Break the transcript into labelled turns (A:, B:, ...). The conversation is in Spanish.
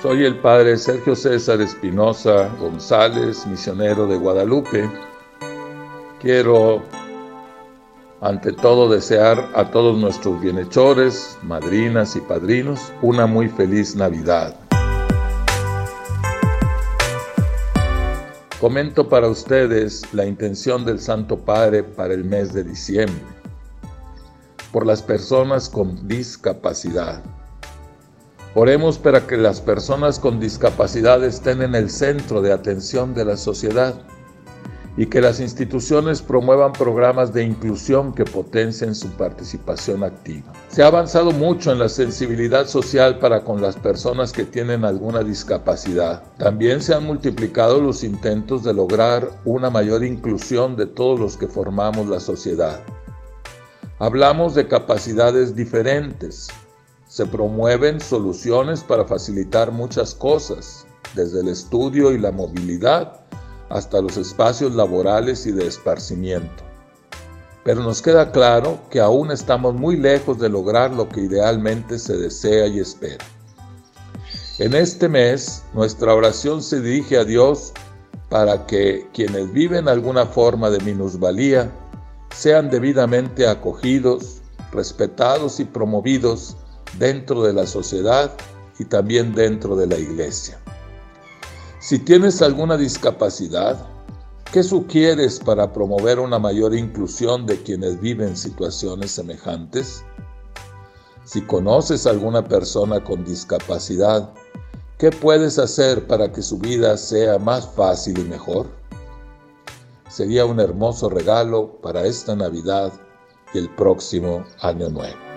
A: Soy el padre Sergio César Espinosa González, misionero de Guadalupe. Quiero ante todo desear a todos nuestros bienhechores, madrinas y padrinos una muy feliz Navidad. Comento para ustedes la intención del Santo Padre para el mes de diciembre, por las personas con discapacidad. Oremos para que las personas con discapacidad estén en el centro de atención de la sociedad y que las instituciones promuevan programas de inclusión que potencien su participación activa. Se ha avanzado mucho en la sensibilidad social para con las personas que tienen alguna discapacidad. También se han multiplicado los intentos de lograr una mayor inclusión de todos los que formamos la sociedad. Hablamos de capacidades diferentes. Se promueven soluciones para facilitar muchas cosas, desde el estudio y la movilidad hasta los espacios laborales y de esparcimiento. Pero nos queda claro que aún estamos muy lejos de lograr lo que idealmente se desea y espera. En este mes, nuestra oración se dirige a Dios para que quienes viven alguna forma de minusvalía sean debidamente acogidos, respetados y promovidos dentro de la sociedad y también dentro de la iglesia. Si tienes alguna discapacidad, ¿qué sugieres para promover una mayor inclusión de quienes viven situaciones semejantes? Si conoces a alguna persona con discapacidad, ¿qué puedes hacer para que su vida sea más fácil y mejor? Sería un hermoso regalo para esta Navidad y el próximo Año Nuevo.